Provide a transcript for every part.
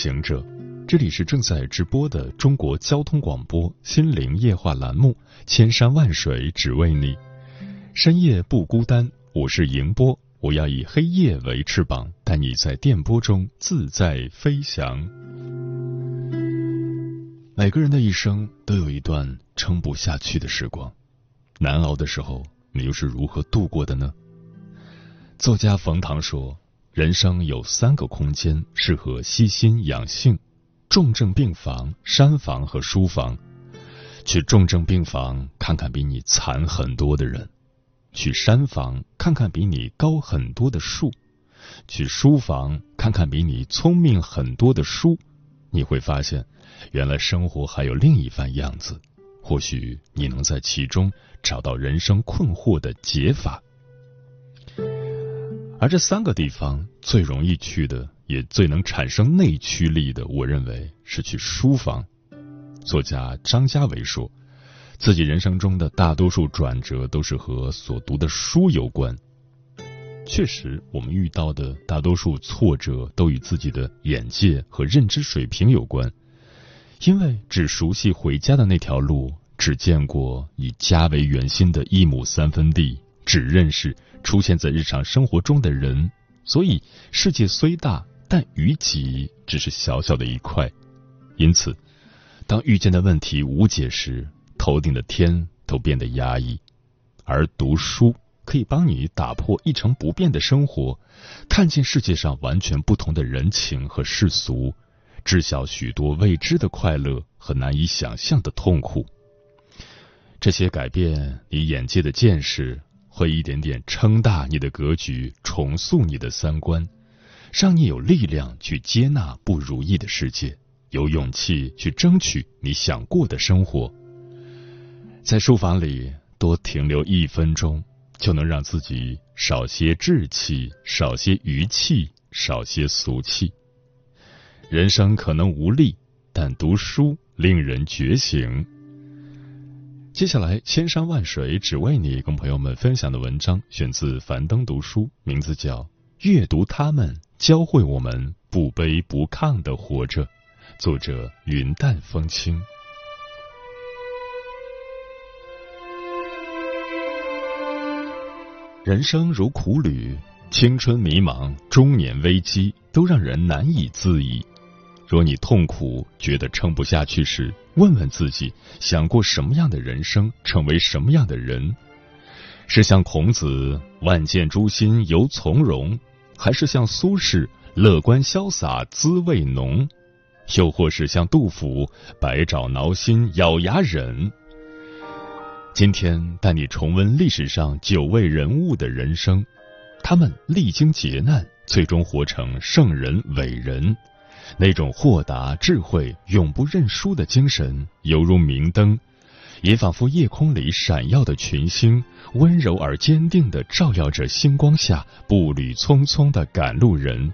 行者，这里是正在直播的中国交通广播心灵夜话栏目《千山万水只为你》，深夜不孤单，我是迎波，我要以黑夜为翅膀，带你在电波中自在飞翔。每个人的一生都有一段撑不下去的时光，难熬的时候，你又是如何度过的呢？作家冯唐说。人生有三个空间适合悉心养性：重症病房、山房和书房。去重症病房看看比你惨很多的人；去山房看看比你高很多的树；去书房看看比你聪明很多的书。你会发现，原来生活还有另一番样子。或许你能在其中找到人生困惑的解法。而这三个地方最容易去的，也最能产生内驱力的，我认为是去书房。作家张家伟说，自己人生中的大多数转折都是和所读的书有关。确实，我们遇到的大多数挫折都与自己的眼界和认知水平有关，因为只熟悉回家的那条路，只见过以家为圆心的一亩三分地。只认识出现在日常生活中的人，所以世界虽大，但于己只是小小的一块。因此，当遇见的问题无解时，头顶的天都变得压抑。而读书可以帮你打破一成不变的生活，看见世界上完全不同的人情和世俗，知晓许多未知的快乐和难以想象的痛苦。这些改变你眼界的见识。会一点点撑大你的格局，重塑你的三观，让你有力量去接纳不如意的世界，有勇气去争取你想过的生活。在书房里多停留一分钟，就能让自己少些稚气，少些愚气，少些俗气。人生可能无力，但读书令人觉醒。接下来，千山万水只为你，跟朋友们分享的文章选自樊登读书，名字叫《阅读他们教会我们不卑不亢的活着》，作者云淡风轻。人生如苦旅，青春迷茫，中年危机，都让人难以自已。若你痛苦，觉得撑不下去时，问问自己，想过什么样的人生，成为什么样的人？是像孔子“万箭诛心，犹从容”，还是像苏轼“乐观潇洒，滋味浓”？又或是像杜甫“百爪挠心，咬牙忍”？今天带你重温历史上九位人物的人生，他们历经劫难，最终活成圣人伟人。那种豁达、智慧、永不认输的精神，犹如明灯，也仿佛夜空里闪耀的群星，温柔而坚定地照耀着星光下步履匆匆的赶路人。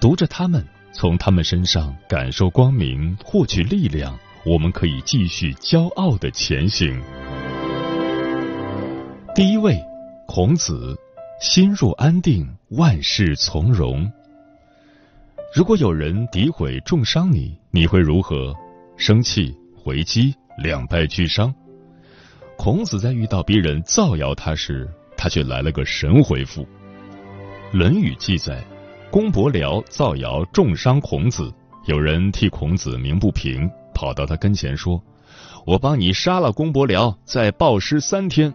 读着他们，从他们身上感受光明，获取力量，我们可以继续骄傲的前行。第一位，孔子，心若安定，万事从容。如果有人诋毁、重伤你，你会如何？生气、回击、两败俱伤？孔子在遇到别人造谣他时，他却来了个神回复。《论语》记载，公伯僚造谣重伤孔子，有人替孔子鸣不平，跑到他跟前说：“我帮你杀了公伯僚，再暴尸三天。”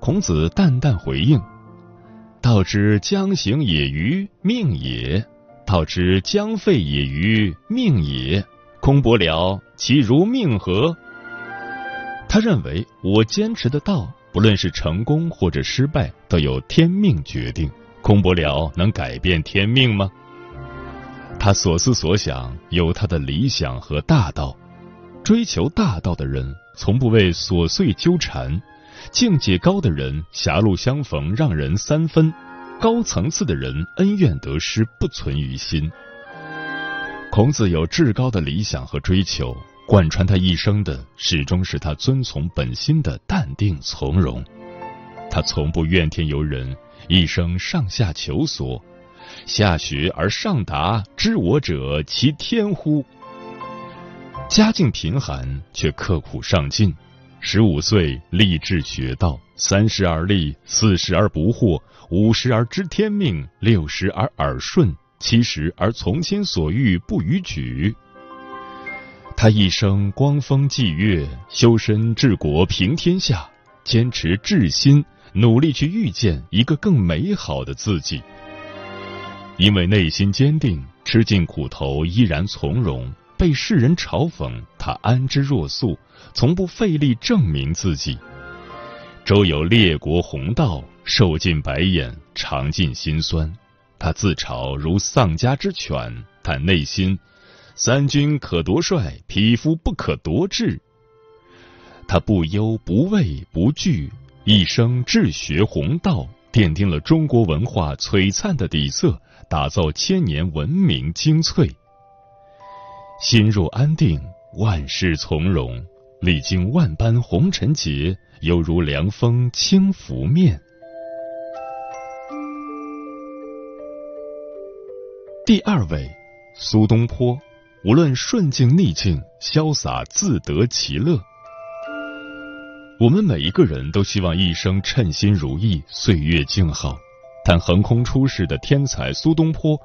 孔子淡淡回应：“道之将行也，于命也。”道之将废也于命也，空伯僚其如命何？他认为我坚持的道，不论是成功或者失败，都由天命决定。空伯僚能改变天命吗？他所思所想有他的理想和大道，追求大道的人从不为琐碎纠缠，境界高的人狭路相逢让人三分，高层次的人恩怨得失不存于心。孔子有至高的理想和追求，贯穿他一生的始终是他遵从本心的淡定从容。他从不怨天尤人，一生上下求索。下学而上达，知我者其天乎？家境贫寒却刻苦上进，十五岁立志学道，三十而立，四十而不惑，五十而知天命，六十而耳顺，七十而从心所欲不逾矩。他一生光风霁月，修身治国平天下，坚持至心，努力去遇见一个更美好的自己。因为内心坚定，吃尽苦头依然从容，被世人嘲讽，他安之若素，从不费力证明自己。周游列国宏道，受尽白眼，尝尽辛酸。他自嘲如丧家之犬，但内心三军可夺帅，匹夫不可夺志。他不忧不畏不惧，一生治学宏道，奠定了中国文化璀璨的底色。打造千年文明精粹，心若安定，万事从容，历经万般红尘劫，犹如凉风轻拂面。第二位，苏东坡，无论顺境逆境，潇洒自得其乐。我们每一个人都希望一生称心如意，岁月静好。但横空出世的天才苏东坡，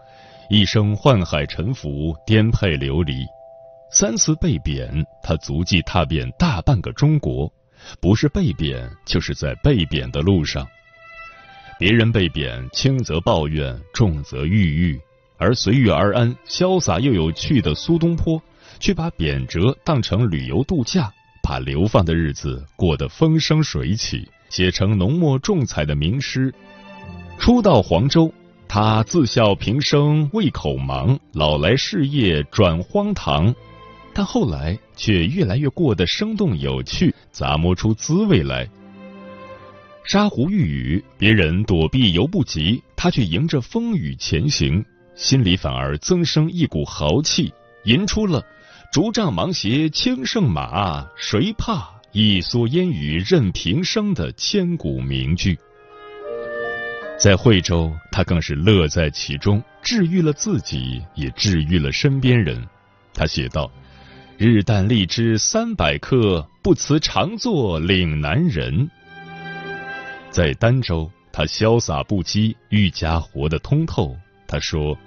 一生宦海沉浮，颠沛流离，三次被贬，他足迹踏遍大半个中国，不是被贬，就是在被贬的路上。别人被贬，轻则抱怨，重则郁郁，而随遇而安、潇洒又有趣的苏东坡，却把贬谪当成旅游度假，把流放的日子过得风生水起，写成浓墨重彩的名诗。初到黄州，他自笑平生胃口忙，老来事业转荒唐。但后来却越来越过得生动有趣，咂摸出滋味来。沙湖遇雨，别人躲避犹不及，他却迎着风雨前行，心里反而增生一股豪气，吟出了“竹杖芒鞋轻胜马，谁怕一蓑烟雨任平生”的千古名句。在惠州，他更是乐在其中，治愈了自己，也治愈了身边人。他写道：“日啖荔枝三百颗，不辞常作岭南人。”在儋州，他潇洒不羁，愈加活得通透。他说：“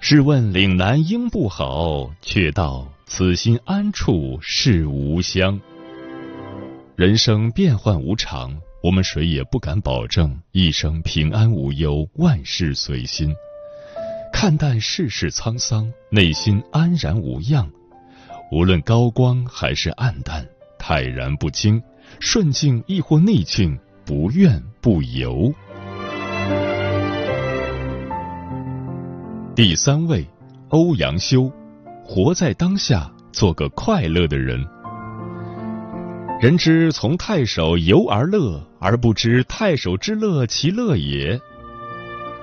试问岭南应不好，却道此心安处是吾乡。”人生变幻无常。我们谁也不敢保证一生平安无忧、万事随心。看淡世事沧桑，内心安然无恙。无论高光还是暗淡，泰然不惊，顺境亦或逆境，不怨不尤。第三位，欧阳修，活在当下，做个快乐的人。人之从太守游而乐，而不知太守之乐其乐也。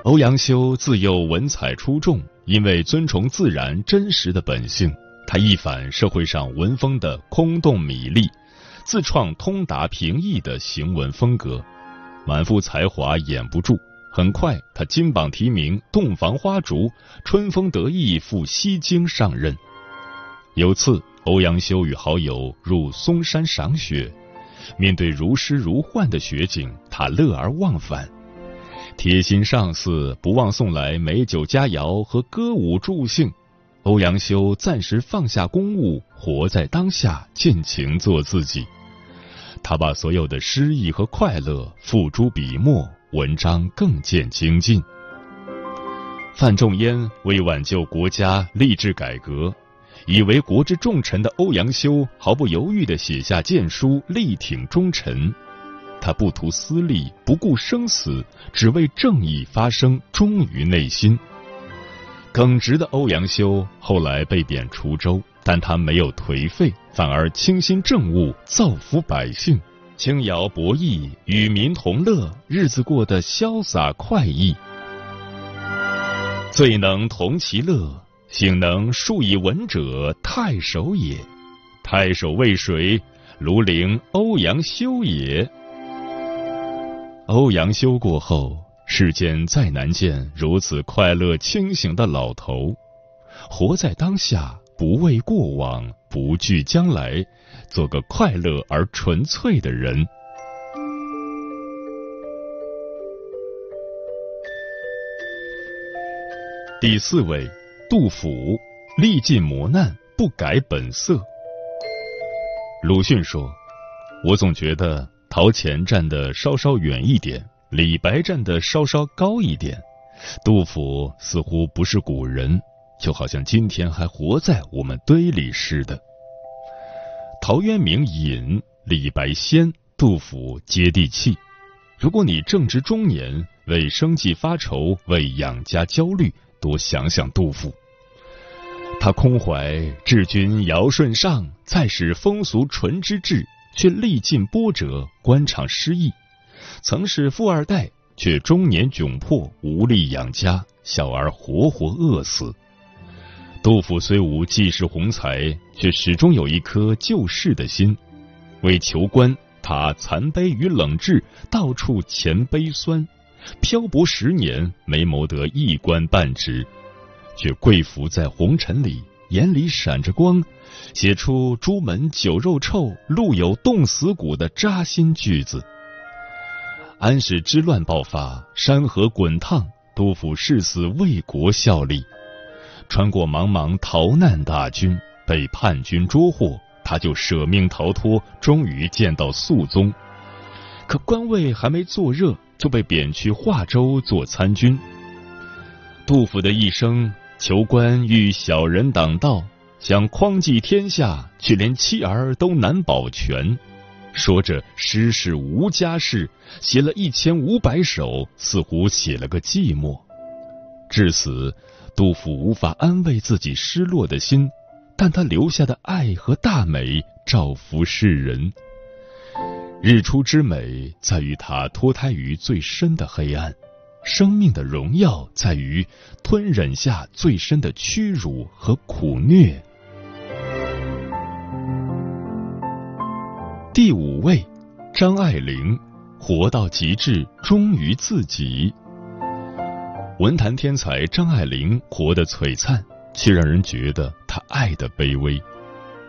欧阳修自幼文采出众，因为尊崇自然真实的本性，他一反社会上文风的空洞米粒，自创通达平易的行文风格，满腹才华掩不住。很快，他金榜题名，洞房花烛，春风得意赴西京上任。有次。欧阳修与好友入嵩山赏雪，面对如诗如幻的雪景，他乐而忘返。贴心上司不忘送来美酒佳肴和歌舞助兴，欧阳修暂时放下公务，活在当下，尽情做自己。他把所有的诗意和快乐付诸笔墨，文章更见精进。范仲淹为挽救国家，立志改革。以为国之重臣的欧阳修毫不犹豫地写下谏书，力挺忠臣。他不图私利，不顾生死，只为正义发声，忠于内心。耿直的欧阳修后来被贬滁州，但他没有颓废，反而倾心政务，造福百姓，轻徭薄役，与民同乐，日子过得潇洒快意。最能同其乐，幸能数以文者，太守也。太守为谁？庐陵欧阳修也。欧阳修过后，世间再难见如此快乐清醒的老头。活在当下，不畏过往，不惧将来，做个快乐而纯粹的人。第四位，杜甫，历尽磨难，不改本色。鲁迅说：“我总觉得陶潜站的稍稍远一点，李白站的稍稍高一点，杜甫似乎不是古人，就好像今天还活在我们堆里似的。”陶渊明隐，李白仙，杜甫接地气。如果你正值中年，为生计发愁，为养家焦虑。多想想杜甫，他空怀治君尧舜上，再使风俗淳之志，却历尽波折，官场失意；曾是富二代，却中年窘迫，无力养家，小儿活活饿死。杜甫虽无济世宏才，却始终有一颗救世的心。为求官，他残杯与冷炙，到处钱杯酸。漂泊十年，没谋得一官半职，却跪伏在红尘里，眼里闪着光，写出“朱门酒肉臭，路有冻死骨”的扎心句子。安史之乱爆发，山河滚烫，杜甫誓死为国效力。穿过茫茫逃难大军，被叛军捉获，他就舍命逃脱，终于见到肃宗。可官位还没坐热。就被贬去华州做参军。杜甫的一生求官遇小人挡道，想匡济天下，却连妻儿都难保全。说着诗是无家事，写了一千五百首，似乎写了个寂寞。至死，杜甫无法安慰自己失落的心，但他留下的爱和大美，照拂世人。日出之美在于它脱胎于最深的黑暗，生命的荣耀在于吞忍下最深的屈辱和苦虐。第五位，张爱玲，活到极致，忠于自己。文坛天才张爱玲活得璀璨，却让人觉得她爱的卑微。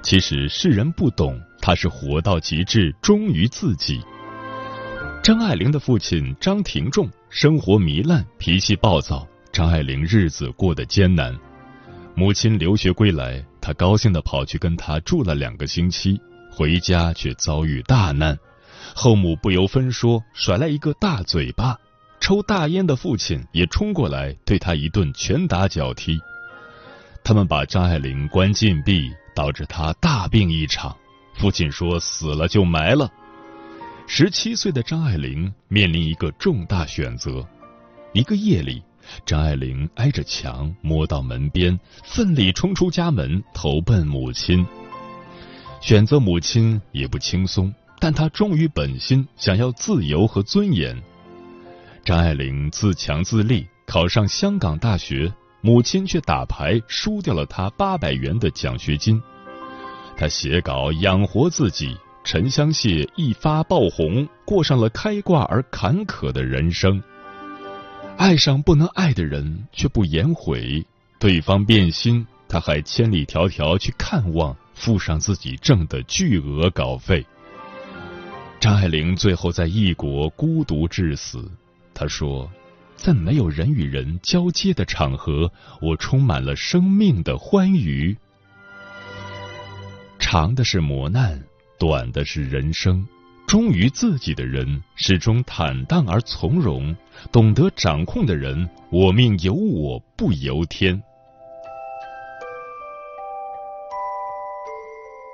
其实世人不懂。她是活到极致，忠于自己。张爱玲的父亲张廷仲生活糜烂，脾气暴躁，张爱玲日子过得艰难。母亲留学归来，她高兴的跑去跟他住了两个星期，回家却遭遇大难，后母不由分说，甩来一个大嘴巴。抽大烟的父亲也冲过来，对他一顿拳打脚踢。他们把张爱玲关禁闭，导致她大病一场。父亲说：“死了就埋了。”十七岁的张爱玲面临一个重大选择。一个夜里，张爱玲挨着墙摸到门边，奋力冲出家门，投奔母亲。选择母亲也不轻松，但她忠于本心，想要自由和尊严。张爱玲自强自立，考上香港大学，母亲却打牌输掉了她八百元的奖学金。他写稿养活自己，沉香屑一发爆红，过上了开挂而坎坷的人生。爱上不能爱的人，却不言悔；对方变心，他还千里迢迢去看望，付上自己挣的巨额稿费。张爱玲最后在异国孤独致死。她说：“在没有人与人交接的场合，我充满了生命的欢愉。”长的是磨难，短的是人生。忠于自己的人，始终坦荡而从容；懂得掌控的人，我命由我不由天。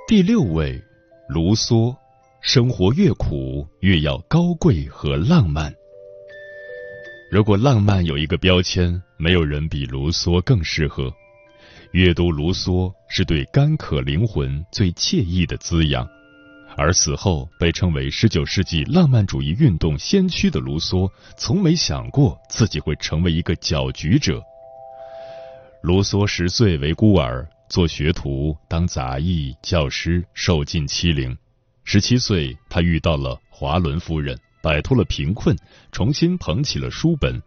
第六位，卢梭。生活越苦，越要高贵和浪漫。如果浪漫有一个标签，没有人比卢梭更适合。阅读卢梭是对干渴灵魂最惬意的滋养。而死后被称为十九世纪浪漫主义运动先驱的卢梭，从没想过自己会成为一个搅局者。卢梭十岁为孤儿，做学徒、当杂役、教师，受尽欺凌。十七岁，他遇到了华伦夫人，摆脱了贫困，重新捧起了书本。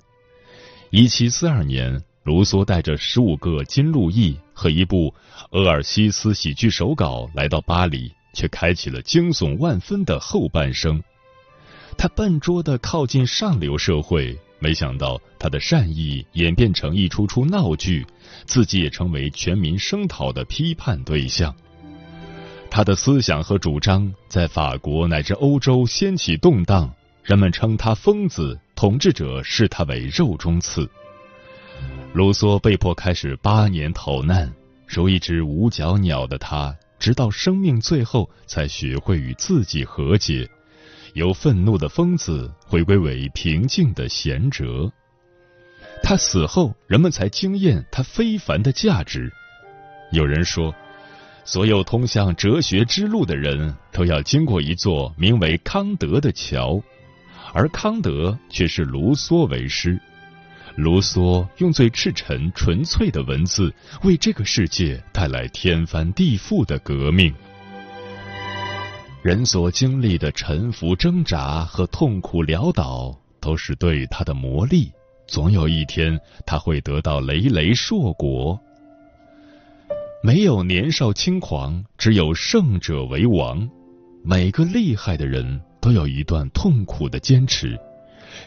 一七四二年，卢梭带着十五个金路易和一部俄尔西斯喜剧手稿来到巴黎。却开启了惊悚万分的后半生。他笨拙的靠近上流社会，没想到他的善意演变成一出出闹剧，自己也成为全民声讨的批判对象。他的思想和主张在法国乃至欧洲掀起动荡，人们称他疯子，统治者视他为肉中刺。卢梭被迫开始八年逃难，如一只无脚鸟的他。直到生命最后，才学会与自己和解，由愤怒的疯子回归为平静的贤哲。他死后，人们才惊艳他非凡的价值。有人说，所有通向哲学之路的人都要经过一座名为康德的桥，而康德却是卢梭为师。卢梭用最赤诚、纯粹的文字，为这个世界带来天翻地覆的革命。人所经历的沉浮、挣扎和痛苦潦倒，都是对他的磨砺。总有一天，他会得到累累硕果。没有年少轻狂，只有胜者为王。每个厉害的人都有一段痛苦的坚持。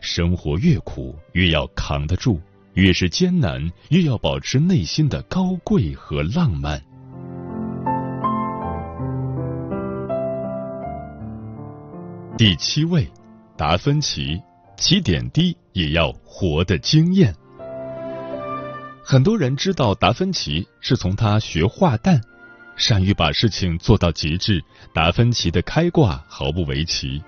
生活越苦，越要扛得住；越是艰难，越要保持内心的高贵和浪漫。第七位，达芬奇，起点低也要活得惊艳。很多人知道达芬奇是从他学画蛋，善于把事情做到极致。达芬奇的开挂毫不为奇。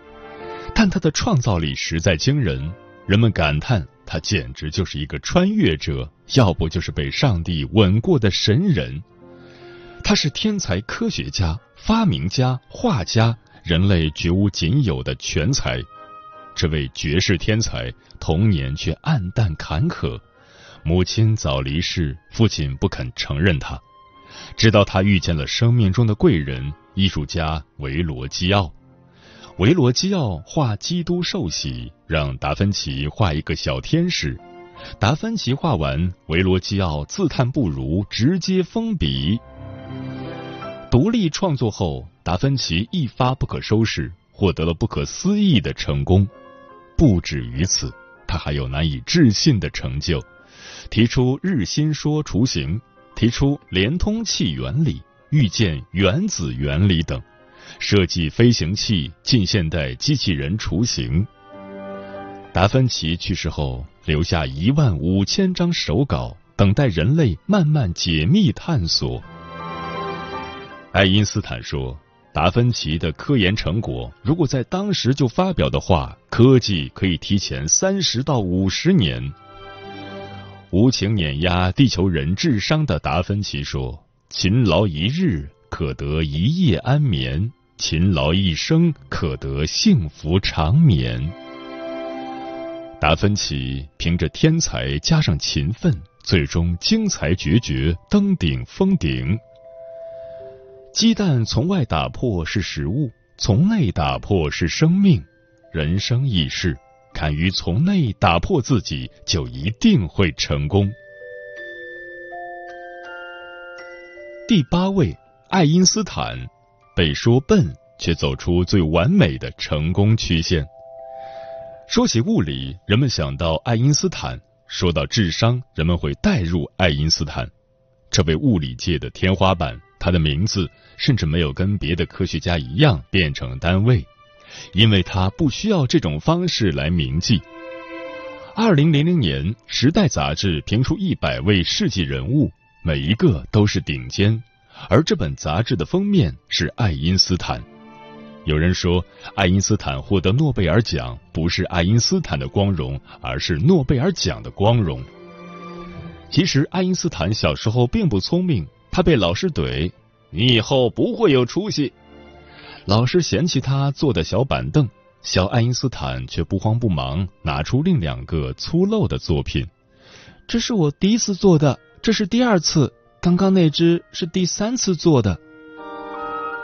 但他的创造力实在惊人，人们感叹他简直就是一个穿越者，要不就是被上帝吻过的神人。他是天才科学家、发明家、画家，人类绝无仅有的全才。这位绝世天才童年却暗淡坎坷，母亲早离世，父亲不肯承认他，直到他遇见了生命中的贵人——艺术家维罗基奥。维罗基奥画基督受洗，让达芬奇画一个小天使。达芬奇画完，维罗基奥自叹不如，直接封笔。独立创作后，达芬奇一发不可收拾，获得了不可思议的成功。不止于此，他还有难以置信的成就：提出日心说雏形，提出连通器原理，预见原子原理等。设计飞行器、近现代机器人雏形。达芬奇去世后，留下一万五千张手稿，等待人类慢慢解密探索。爱因斯坦说：“达芬奇的科研成果，如果在当时就发表的话，科技可以提前三十到五十年。”无情碾压地球人智商的达芬奇说：“勤劳一日，可得一夜安眠。”勤劳一生，可得幸福长眠。达芬奇凭着天才加上勤奋，最终精彩绝绝，登顶峰顶。鸡蛋从外打破是食物，从内打破是生命。人生易事，敢于从内打破自己，就一定会成功。第八位，爱因斯坦。被说笨，却走出最完美的成功曲线。说起物理，人们想到爱因斯坦；说到智商，人们会带入爱因斯坦。这位物理界的天花板，他的名字甚至没有跟别的科学家一样变成单位，因为他不需要这种方式来铭记。二零零零年，《时代》杂志评出一百位世纪人物，每一个都是顶尖。而这本杂志的封面是爱因斯坦。有人说，爱因斯坦获得诺贝尔奖不是爱因斯坦的光荣，而是诺贝尔奖的光荣。其实，爱因斯坦小时候并不聪明，他被老师怼：“你以后不会有出息。”老师嫌弃他坐的小板凳，小爱因斯坦却不慌不忙拿出另两个粗陋的作品：“这是我第一次做的，这是第二次，刚刚那只是第三次做的。”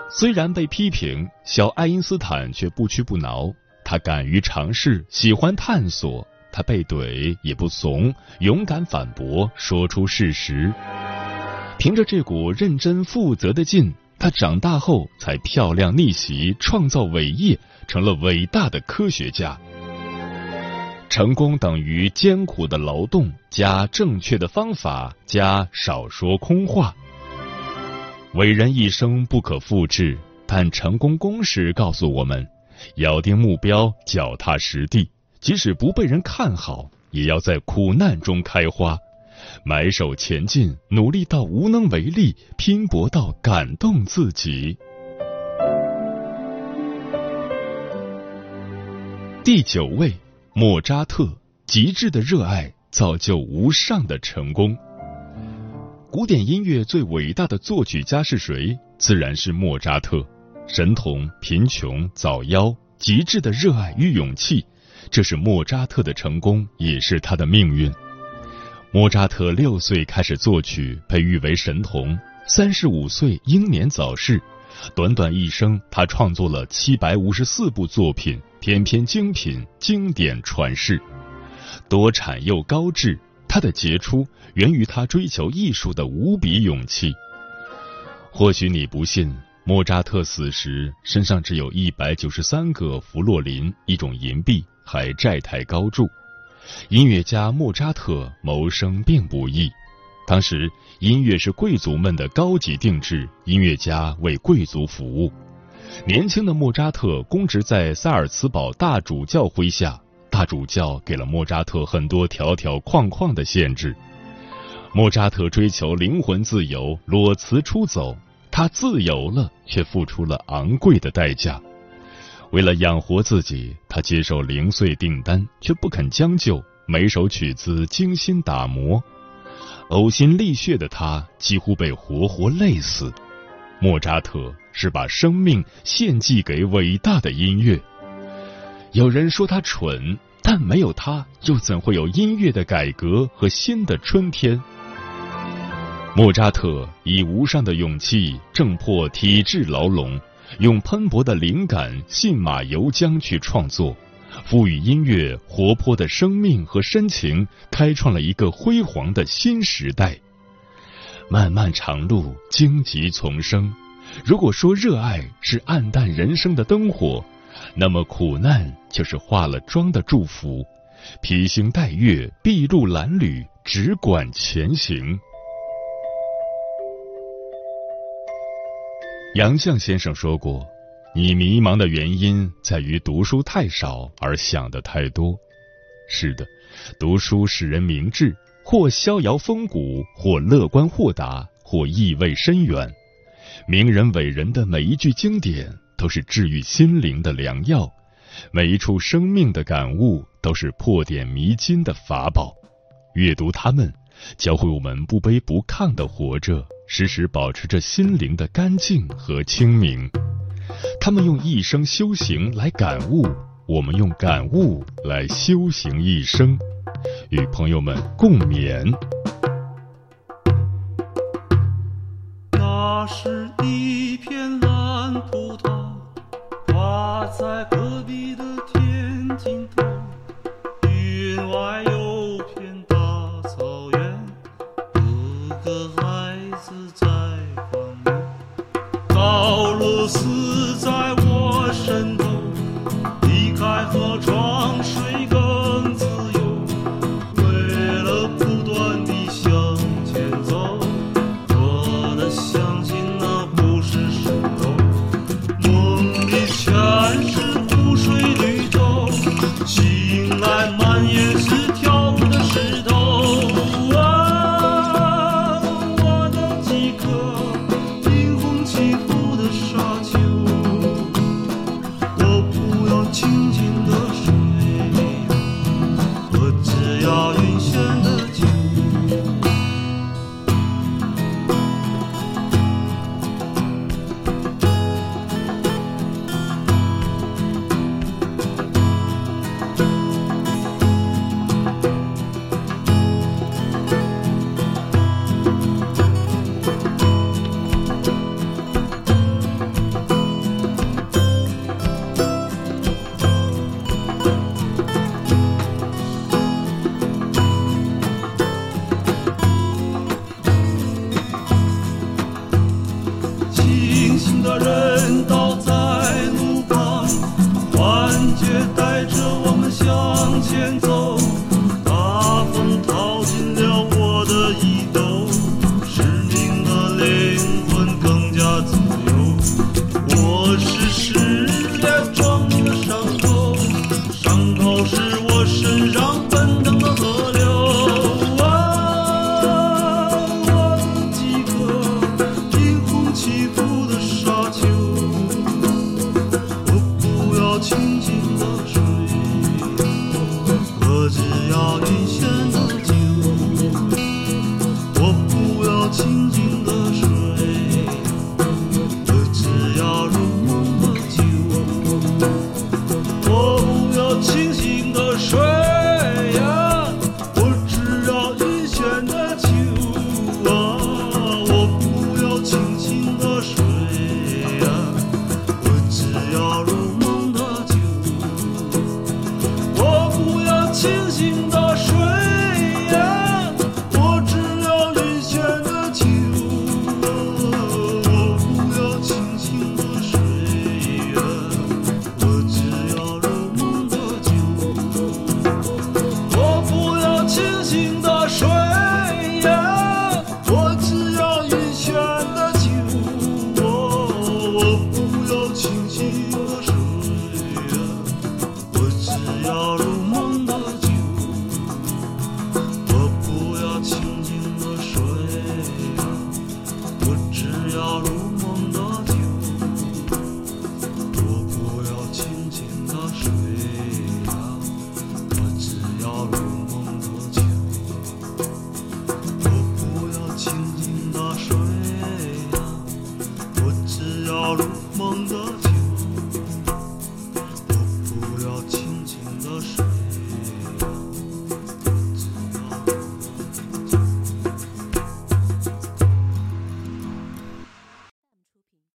虽然被批评，小爱因斯坦却不屈不挠。他敢于尝试，喜欢探索。他被怼也不怂，勇敢反驳，说出事实。凭着这股认真负责的劲，他长大后才漂亮逆袭，创造伟业，成了伟大的科学家。成功等于艰苦的劳动加正确的方法加少说空话。伟人一生不可复制，但成功公式告诉我们：咬定目标，脚踏实地，即使不被人看好，也要在苦难中开花，埋首前进，努力到无能为力，拼搏到感动自己。第九位，莫扎特，极致的热爱造就无上的成功。古典音乐最伟大的作曲家是谁？自然是莫扎特。神童、贫穷、早夭，极致的热爱与勇气，这是莫扎特的成功，也是他的命运。莫扎特六岁开始作曲，被誉为神童。三十五岁英年早逝，短短一生，他创作了七百五十四部作品，篇篇精品，经典传世，多产又高质。他的杰出源于他追求艺术的无比勇气。或许你不信，莫扎特死时身上只有一百九十三个弗洛林，一种银币，还债台高筑。音乐家莫扎特谋生并不易，当时音乐是贵族们的高级定制，音乐家为贵族服务。年轻的莫扎特供职在萨尔茨堡大主教麾下。大主教给了莫扎特很多条条框框的限制，莫扎特追求灵魂自由，裸辞出走。他自由了，却付出了昂贵的代价。为了养活自己，他接受零碎订单，却不肯将就，每首曲子精心打磨。呕心沥血的他几乎被活活累死。莫扎特是把生命献祭给伟大的音乐。有人说他蠢，但没有他，又怎会有音乐的改革和新的春天？莫扎特以无上的勇气挣破体制牢笼，用喷薄的灵感信马由缰去创作，赋予音乐活泼的生命和深情，开创了一个辉煌的新时代。漫漫长路，荆棘丛生。如果说热爱是暗淡人生的灯火。那么苦难就是化了妆的祝福，披星戴月，筚路蓝缕，只管前行。杨绛先生说过：“你迷茫的原因在于读书太少而想的太多。”是的，读书使人明智，或逍遥风骨，或乐观豁达，或意味深远。名人伟人的每一句经典。都是治愈心灵的良药，每一处生命的感悟都是破点迷津的法宝。阅读他们，教会我们不卑不亢的活着，时时保持着心灵的干净和清明。他们用一生修行来感悟，我们用感悟来修行一生。与朋友们共勉。那是一片蓝葡萄。挂在隔壁的天尽头。house.